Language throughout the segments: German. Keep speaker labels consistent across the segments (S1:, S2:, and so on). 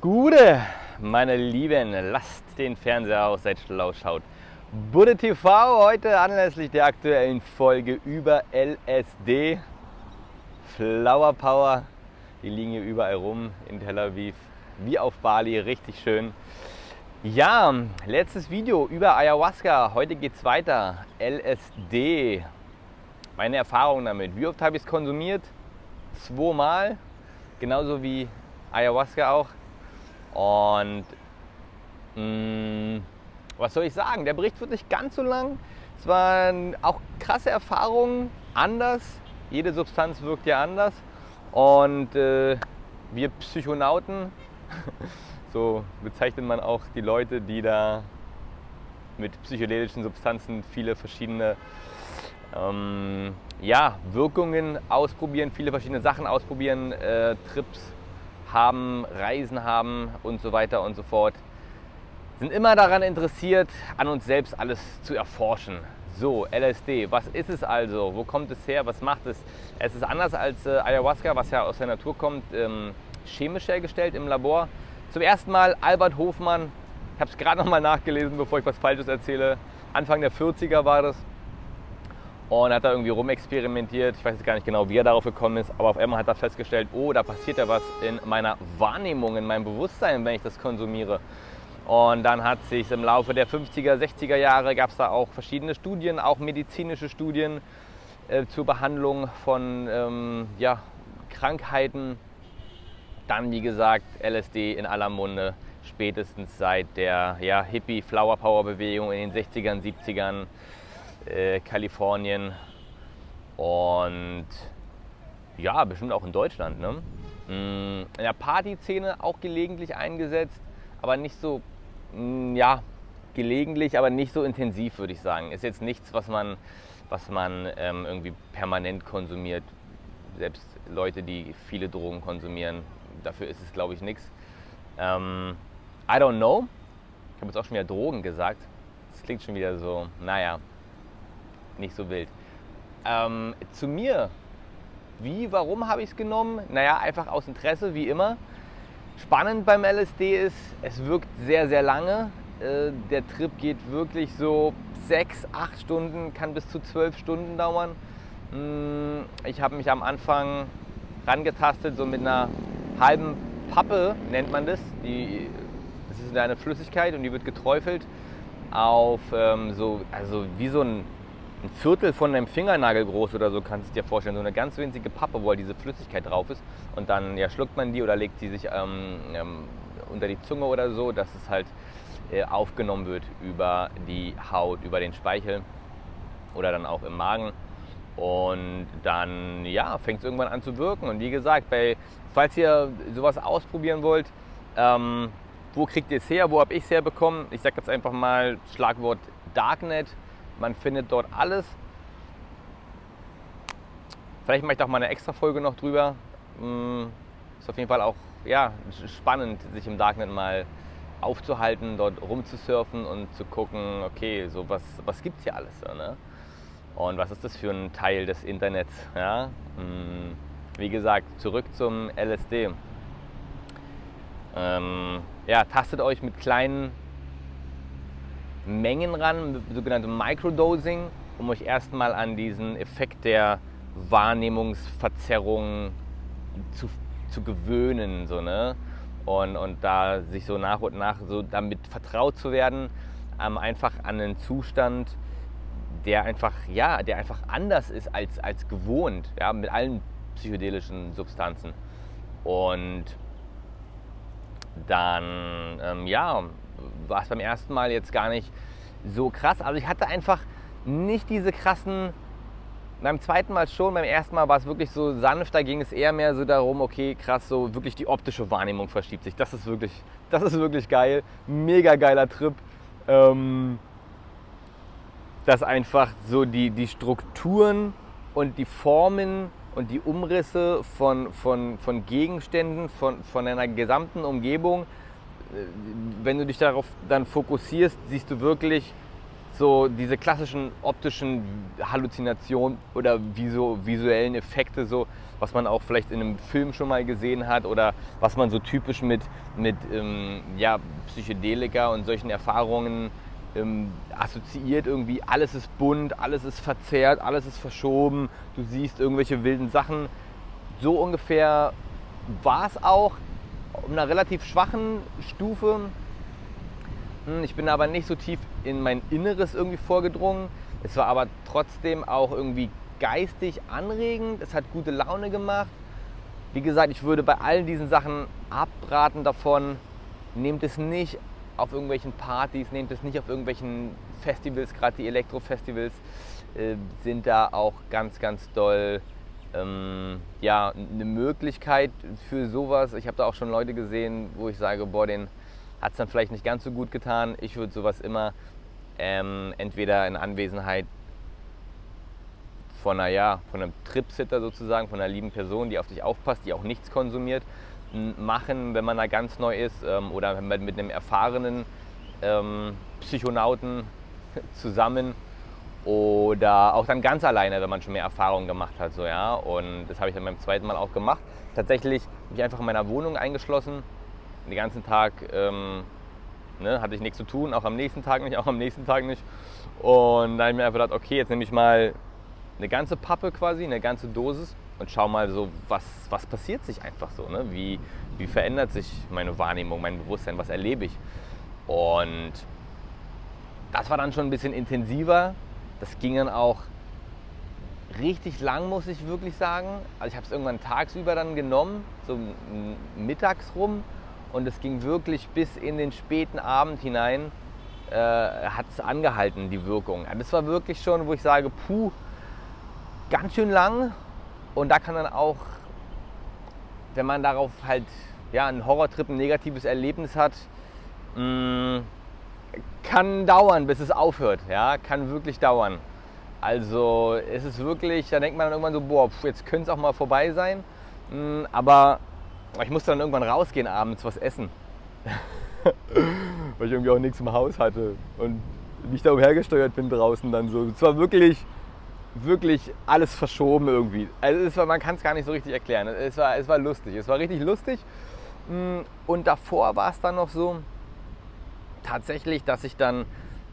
S1: Gute, meine Lieben, lasst den Fernseher aus, seid schlau, schaut. Budde TV heute anlässlich der aktuellen Folge über LSD. Flower Power, die liegen hier überall rum in Tel Aviv, wie auf Bali, richtig schön. Ja, letztes Video über Ayahuasca. Heute geht es weiter. LSD. Meine Erfahrung damit. Wie oft habe ich es konsumiert? Zweimal. Genauso wie Ayahuasca auch. Und mh, mm, was soll ich sagen? Der Bericht wird nicht ganz so lang. Es waren auch krasse Erfahrungen, anders. Jede Substanz wirkt ja anders. Und äh, wir Psychonauten, so bezeichnet man auch die Leute, die da mit psychedelischen Substanzen viele verschiedene ähm, ja, Wirkungen ausprobieren, viele verschiedene Sachen ausprobieren, äh, Trips haben, Reisen haben und so weiter und so fort, sind immer daran interessiert, an uns selbst alles zu erforschen. So, LSD, was ist es also? Wo kommt es her? Was macht es? Es ist anders als äh, Ayahuasca, was ja aus der Natur kommt, ähm, chemisch hergestellt im Labor. Zum ersten Mal Albert Hofmann, ich habe es gerade noch mal nachgelesen, bevor ich was Falsches erzähle. Anfang der 40er war das und hat da irgendwie rumexperimentiert. Ich weiß jetzt gar nicht genau, wie er darauf gekommen ist, aber auf einmal hat er festgestellt, oh, da passiert ja was in meiner Wahrnehmung, in meinem Bewusstsein, wenn ich das konsumiere. Und dann hat sich im Laufe der 50er, 60er Jahre gab es da auch verschiedene Studien, auch medizinische Studien äh, zur Behandlung von ähm, ja, Krankheiten. Dann, wie gesagt, LSD in aller Munde, spätestens seit der ja, Hippie-Flower-Power-Bewegung in den 60ern, 70ern äh, Kalifornien und ja, bestimmt auch in Deutschland. Ne? Mm, in der Partyszene auch gelegentlich eingesetzt, aber nicht so, mm, ja, gelegentlich, aber nicht so intensiv, würde ich sagen. Ist jetzt nichts, was man, was man ähm, irgendwie permanent konsumiert. Selbst Leute, die viele Drogen konsumieren, dafür ist es, glaube ich, nichts. Ähm, I don't know. Ich habe jetzt auch schon wieder Drogen gesagt. Das klingt schon wieder so, naja, nicht so wild. Ähm, zu mir. Wie, warum habe ich es genommen? Naja, einfach aus Interesse, wie immer. Spannend beim LSD ist, es wirkt sehr, sehr lange. Äh, der Trip geht wirklich so sechs, acht Stunden, kann bis zu zwölf Stunden dauern. Mm, ich habe mich am Anfang rangetastet, so mit einer halben Pappe nennt man das. Die, das ist eine Flüssigkeit und die wird geträufelt auf ähm, so, also wie so ein ein Viertel von einem Fingernagel groß oder so, kannst du dir vorstellen. So eine ganz winzige Pappe, wo halt diese Flüssigkeit drauf ist. Und dann ja, schluckt man die oder legt sie sich ähm, ähm, unter die Zunge oder so, dass es halt äh, aufgenommen wird über die Haut, über den Speichel oder dann auch im Magen. Und dann ja, fängt es irgendwann an zu wirken. Und wie gesagt, bei, falls ihr sowas ausprobieren wollt, ähm, wo kriegt ihr es her? Wo habe ich es herbekommen? Ich sage jetzt einfach mal Schlagwort Darknet man findet dort alles. Vielleicht mache ich auch mal eine extra Folge noch drüber. Mm, ist auf jeden Fall auch ja, spannend, sich im Darknet mal aufzuhalten, dort rumzusurfen und zu gucken, okay, so was, was gibt es hier alles? Ne? Und was ist das für ein Teil des Internets? Ja? Mm, wie gesagt, zurück zum LSD. Ähm, ja, tastet euch mit kleinen Mengen ran, sogenannte Microdosing, um euch erstmal an diesen Effekt der Wahrnehmungsverzerrung zu, zu gewöhnen. So, ne? und, und da sich so nach und nach so damit vertraut zu werden, ähm, einfach an einen Zustand, der einfach, ja, der einfach anders ist als, als gewohnt, ja, mit allen psychedelischen Substanzen. Und dann, ähm, ja, war es beim ersten Mal jetzt gar nicht so krass. Also ich hatte einfach nicht diese krassen, beim zweiten Mal schon, beim ersten Mal war es wirklich so sanft, da ging es eher mehr so darum, okay, krass, so wirklich die optische Wahrnehmung verschiebt sich. Das ist wirklich, das ist wirklich geil. Mega geiler Trip. Ähm, dass einfach so die, die Strukturen und die Formen und die Umrisse von, von, von Gegenständen, von, von einer gesamten Umgebung wenn du dich darauf dann fokussierst, siehst du wirklich so diese klassischen optischen Halluzinationen oder visu visuellen Effekte, so, was man auch vielleicht in einem Film schon mal gesehen hat oder was man so typisch mit, mit ähm, ja, Psychedelika und solchen Erfahrungen ähm, assoziiert. Irgendwie alles ist bunt, alles ist verzerrt, alles ist verschoben, du siehst irgendwelche wilden Sachen. So ungefähr war es auch auf einer relativ schwachen Stufe hm, ich bin aber nicht so tief in mein Inneres irgendwie vorgedrungen. Es war aber trotzdem auch irgendwie geistig anregend. Es hat gute Laune gemacht. Wie gesagt, ich würde bei all diesen Sachen abraten davon. Nehmt es nicht auf irgendwelchen Partys, nehmt es nicht auf irgendwelchen Festivals, gerade die Elektrofestivals äh, sind da auch ganz, ganz doll ähm, ja, eine Möglichkeit für sowas. Ich habe da auch schon Leute gesehen, wo ich sage, boah, den hat es dann vielleicht nicht ganz so gut getan. Ich würde sowas immer ähm, entweder in Anwesenheit von, einer, ja, von einem Tripsitter sozusagen, von einer lieben Person, die auf dich aufpasst, die auch nichts konsumiert, machen, wenn man da ganz neu ist ähm, oder mit einem erfahrenen ähm, Psychonauten zusammen oder auch dann ganz alleine, wenn man schon mehr Erfahrung gemacht hat. So, ja? Und das habe ich dann beim zweiten Mal auch gemacht. Tatsächlich mich einfach in meiner Wohnung eingeschlossen, den ganzen Tag ähm, ne, hatte ich nichts zu tun, auch am nächsten Tag nicht, auch am nächsten Tag nicht. Und dann habe ich mir einfach gedacht, okay, jetzt nehme ich mal eine ganze Pappe quasi, eine ganze Dosis und schau mal so, was, was passiert sich einfach so, ne? wie, wie verändert sich meine Wahrnehmung, mein Bewusstsein, was erlebe ich. Und das war dann schon ein bisschen intensiver. Das ging dann auch richtig lang, muss ich wirklich sagen. Also ich habe es irgendwann tagsüber dann genommen, so mittags rum und es ging wirklich bis in den späten Abend hinein, äh, hat es angehalten, die Wirkung. Das war wirklich schon, wo ich sage, puh, ganz schön lang. Und da kann dann auch, wenn man darauf halt ja, einen Horrortrip, ein negatives Erlebnis hat, mh, mm, kann dauern, bis es aufhört. Ja, kann wirklich dauern. Also es ist wirklich, da denkt man dann irgendwann so, boah, jetzt könnte es auch mal vorbei sein. Mm, aber ich musste dann irgendwann rausgehen abends, was essen. Weil ich irgendwie auch nichts im Haus hatte. Und ich da umhergesteuert bin draußen dann so. Es war wirklich, wirklich alles verschoben irgendwie. Also es war, man kann es gar nicht so richtig erklären. Es war, es war lustig. Es war richtig lustig. Mm, und davor war es dann noch so, tatsächlich, dass ich dann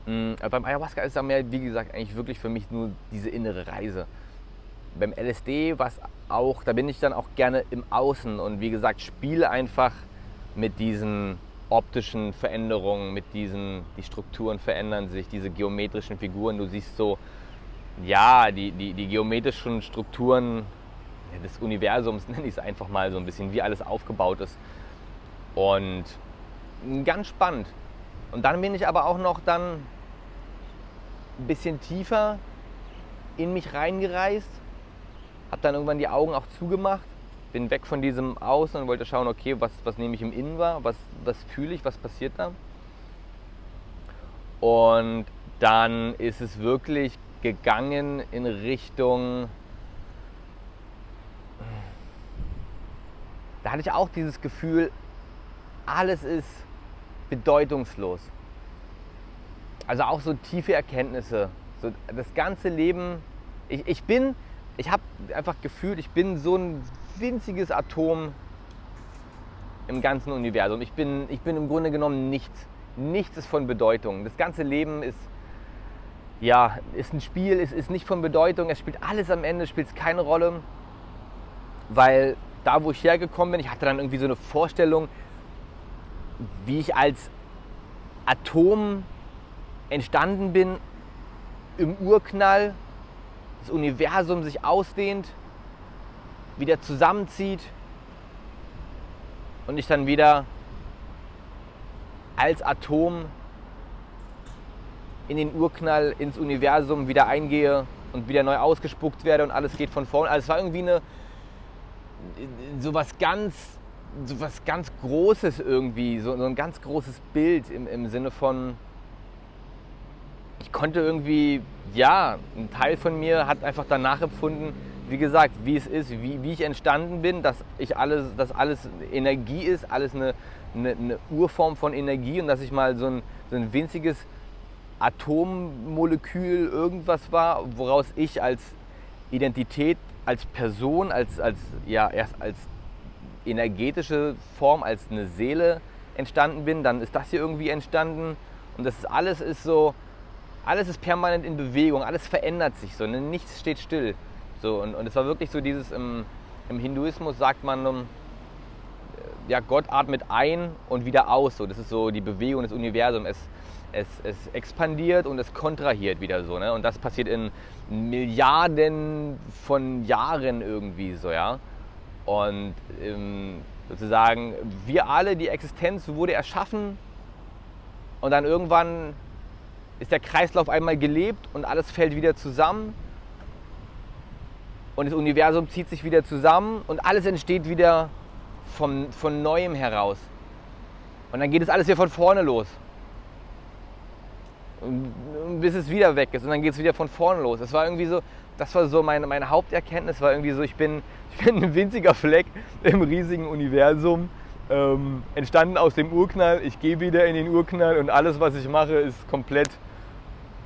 S1: mm, beim Ayahuasca ist dann mehr, wie gesagt, eigentlich wirklich für mich nur diese innere Reise beim LSD, was auch, da bin ich dann auch gerne im Außen und wie gesagt, spiele einfach mit diesen optischen Veränderungen, mit diesen, die Strukturen verändern sich, diese geometrischen Figuren. Du siehst so, ja, die, die, die geometrischen Strukturen des Universums, nenne ich es einfach mal so ein bisschen, wie alles aufgebaut ist. Und ganz spannend. Und dann bin ich aber auch noch dann ein bisschen tiefer in mich reingereist habe dann irgendwann die Augen auch zugemacht, bin weg von diesem Außen und wollte schauen, okay, was, was nehme ich im Innen wahr, was, was fühle ich, was passiert da. Und dann ist es wirklich gegangen in Richtung, da hatte ich auch dieses Gefühl, alles ist bedeutungslos. Also auch so tiefe Erkenntnisse. So das ganze Leben, ich, ich bin ich habe einfach gefühlt, ich bin so ein winziges Atom im ganzen Universum. Ich bin, ich bin im Grunde genommen nichts. Nichts ist von Bedeutung. Das ganze Leben ist, ja, ist ein Spiel, ist, ist nicht von Bedeutung. Es spielt alles am Ende, spielt es keine Rolle. Weil da, wo ich hergekommen bin, ich hatte dann irgendwie so eine Vorstellung, wie ich als Atom entstanden bin im Urknall das Universum sich ausdehnt, wieder zusammenzieht und ich dann wieder als Atom in den Urknall, ins Universum wieder eingehe und wieder neu ausgespuckt werde und alles geht von vorne. Also es war irgendwie eine, so was ganz, so was ganz Großes irgendwie, so, so ein ganz großes Bild im, im Sinne von, ich konnte irgendwie, ja, ein Teil von mir hat einfach danach empfunden, wie gesagt, wie es ist, wie, wie ich entstanden bin, dass ich alles, dass alles Energie ist, alles eine, eine, eine Urform von Energie und dass ich mal so ein, so ein winziges Atommolekül irgendwas war, woraus ich als Identität, als Person, als, als, ja, erst als energetische Form, als eine Seele entstanden bin. Dann ist das hier irgendwie entstanden. Und das alles ist so, alles ist permanent in Bewegung, alles verändert sich so, ne? nichts steht still. So, und, und es war wirklich so dieses, im, im Hinduismus sagt man, um, ja, Gott atmet ein und wieder aus. So. Das ist so die Bewegung des Universums. Es, es, es expandiert und es kontrahiert wieder so. Ne? Und das passiert in Milliarden von Jahren irgendwie so, ja. Und ähm, sozusagen, wir alle, die Existenz wurde erschaffen und dann irgendwann ist der Kreislauf einmal gelebt und alles fällt wieder zusammen und das Universum zieht sich wieder zusammen und alles entsteht wieder vom, von Neuem heraus. Und dann geht es alles wieder von vorne los. Und, bis es wieder weg ist und dann geht es wieder von vorne los. Das war irgendwie so, das war so meine, meine Haupterkenntnis, war irgendwie so, ich bin, ich bin ein winziger Fleck im riesigen Universum, ähm, entstanden aus dem Urknall. Ich gehe wieder in den Urknall und alles, was ich mache, ist komplett.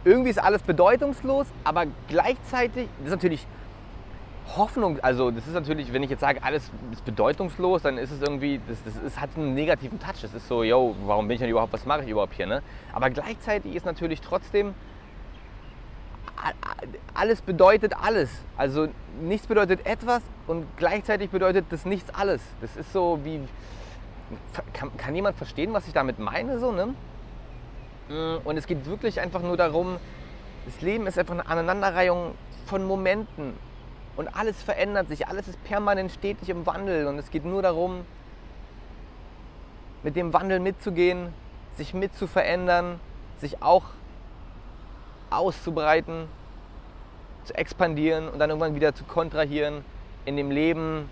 S1: Irgendwie ist alles bedeutungslos, aber gleichzeitig, das ist natürlich Hoffnung, also das ist natürlich, wenn ich jetzt sage, alles ist bedeutungslos, dann ist es irgendwie, das, das ist, hat einen negativen Touch. Das ist so, yo, warum bin ich denn überhaupt, was mache ich überhaupt hier? Ne? Aber gleichzeitig ist natürlich trotzdem, alles bedeutet alles. Also nichts bedeutet etwas und gleichzeitig bedeutet das nichts alles. Das ist so wie, kann, kann jemand verstehen, was ich damit meine? So, ne? Mm, und es geht wirklich einfach nur darum, das Leben ist einfach eine Aneinanderreihung von Momenten. Und alles verändert sich, alles ist permanent stetig im Wandel. Und es geht nur darum, mit dem Wandel mitzugehen, sich mit zu verändern, sich auch auszubreiten, zu expandieren und dann irgendwann wieder zu kontrahieren in dem Leben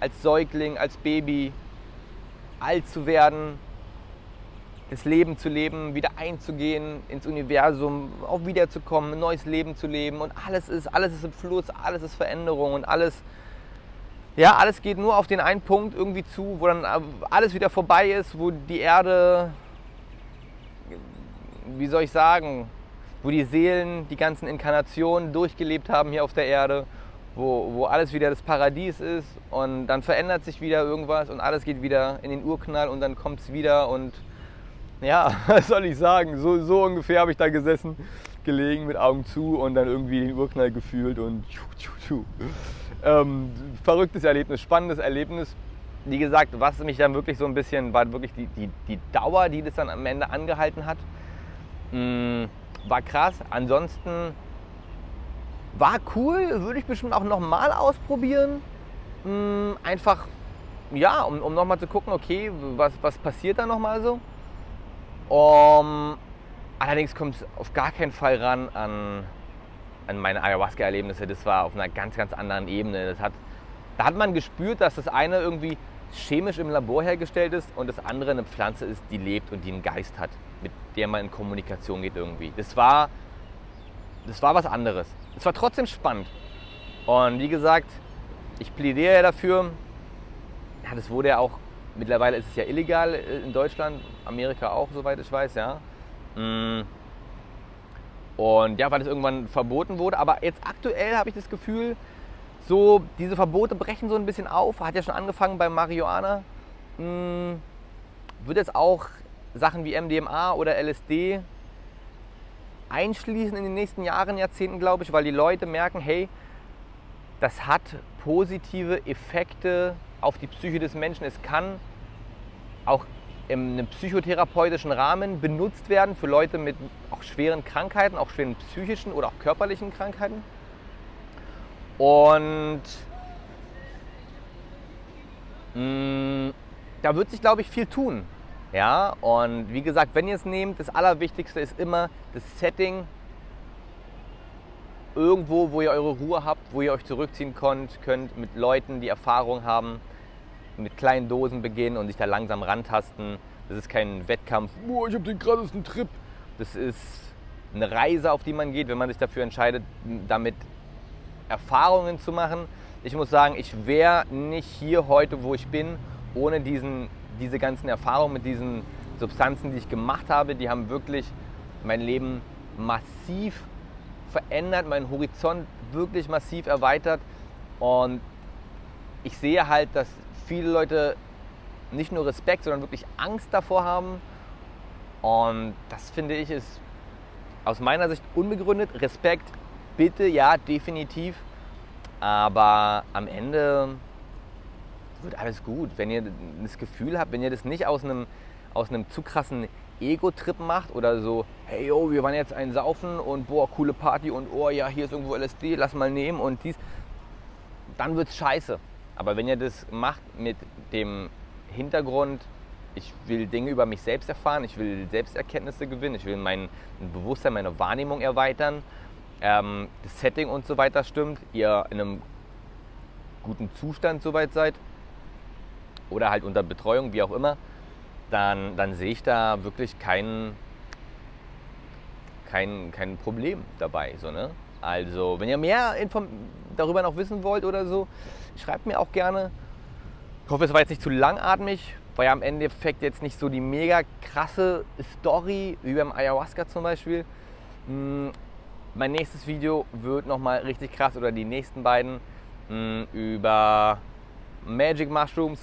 S1: als Säugling, als Baby, alt zu werden, das Leben zu leben, wieder einzugehen ins Universum, auch wiederzukommen, ein neues Leben zu leben und alles ist, alles ist im Fluss, alles ist Veränderung und alles, ja, alles geht nur auf den einen Punkt irgendwie zu, wo dann alles wieder vorbei ist, wo die Erde, wie soll ich sagen, wo die Seelen, die ganzen Inkarnationen durchgelebt haben hier auf der Erde, wo, wo alles wieder das Paradies ist und dann verändert sich wieder irgendwas und alles geht wieder in den Urknall und dann kommt es wieder und ja, was soll ich sagen, so, so ungefähr habe ich da gesessen, gelegen mit Augen zu und dann irgendwie den Urknall gefühlt und tschu, tschu, tschu. Ähm, verrücktes Erlebnis, spannendes Erlebnis. Wie gesagt, was mich dann wirklich so ein bisschen, war wirklich die, die, die Dauer, die das dann am Ende angehalten hat, mh, mm, war krass. Ansonsten war cool, würde ich bestimmt auch nochmal ausprobieren. Mh, mm, einfach, ja, um, um nochmal zu gucken, okay, was, was passiert da nochmal so. Um, allerdings kommt es auf gar keinen Fall ran an, an meine Ayahuasca-Erlebnisse. Das war auf einer ganz, ganz anderen Ebene. Das hat, da hat man gespürt, dass das eine irgendwie chemisch im Labor hergestellt ist und das andere eine Pflanze ist, die lebt und die einen Geist hat, mit der man in Kommunikation geht irgendwie. Das war, das war was anderes. Es war trotzdem spannend. Und wie gesagt, ich plädiere ja dafür, ja, das wurde ja auch Mittlerweile ist es ja illegal äh, in Deutschland, Amerika auch, soweit ich weiß, ja. Mm. Und ja, weil es irgendwann verboten wurde. Aber jetzt aktuell habe ich das Gefühl, so diese Verbote brechen so ein bisschen auf. Hat ja schon angefangen bei Marihuana. Mm. Wird jetzt auch Sachen wie MDMA oder LSD einschließen in den nächsten Jahren, Jahrzehnten, glaube ich, weil die Leute merken, hey, das hat positive Effekte auf die Psyche des Menschen. Es kann auch einem psychotherapeutischen Rahmen benutzt werden für Leute mit auch schweren Krankheiten, auch schweren psychischen oder auch körperlichen Krankheiten. Und mh, mm, da wird sich, glaube ich, viel tun. Ja, und wie gesagt, wenn ihr es nehmt, das Allerwichtigste ist immer das Setting irgendwo, wo ihr eure Ruhe habt, wo ihr euch zurückziehen könnt, könnt mit Leuten, die Erfahrung haben, mit kleinen Dosen beginnen und sich da langsam rantasten. Das ist kein Wettkampf, oh, ich habe den krassesten Trip. Das ist eine Reise, auf die man geht, wenn man sich dafür entscheidet, damit Erfahrungen zu machen. Ich muss sagen, ich wäre nicht hier heute, wo ich bin, ohne diesen, diese ganzen Erfahrungen mit diesen Substanzen, die ich gemacht habe. Die haben wirklich mein Leben massiv verändert, meinen Horizont wirklich massiv erweitert. Und ich sehe halt, dass viele Leute nicht nur Respekt, sondern wirklich Angst davor haben. Und das finde ich ist aus meiner Sicht unbegründet. Respekt, bitte, ja, definitiv. Aber am Ende wird alles gut. Wenn ihr das Gefühl habt, wenn ihr das nicht aus einem, aus einem zu krassen Ego-Trip macht oder so, hey yo, wir waren jetzt ein Saufen und boah, coole Party und oh ja, hier ist irgendwo LSD, lass mal nehmen und dies, dann wird's scheiße. Aber wenn ihr das macht mit dem Hintergrund, ich will Dinge über mich selbst erfahren, ich will Selbsterkenntnisse gewinnen, ich will mein Bewusstsein, meine Wahrnehmung erweitern, ähm, das Setting und so weiter stimmt, ihr in einem guten Zustand soweit seid oder halt unter Betreuung, wie auch immer, dann, dann sehe ich da wirklich kein, kein, kein Problem dabei. So, ne? Also, wenn ihr mehr Inform darüber noch wissen wollt oder so, schreibt mir auch gerne. Ich hoffe, es war jetzt nicht zu langatmig, war ja am Endeffekt jetzt nicht so die mega krasse Story, wie beim Ayahuasca zum Beispiel. Hm, mein nächstes Video wird nochmal richtig krass, oder die nächsten beiden, hm, über Magic Mushrooms,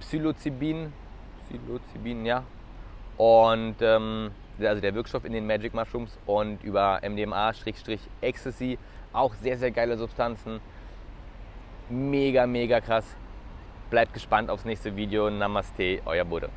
S1: Psilocybin, Psilocybin, ja. Und ähm, also der Wirkstoff in den Magic Mushrooms und über MDMA-Ecstasy, auch sehr, sehr geile Substanzen. Mega, mega krass. Bleibt gespannt aufs nächste Video. Namaste, euer Bude.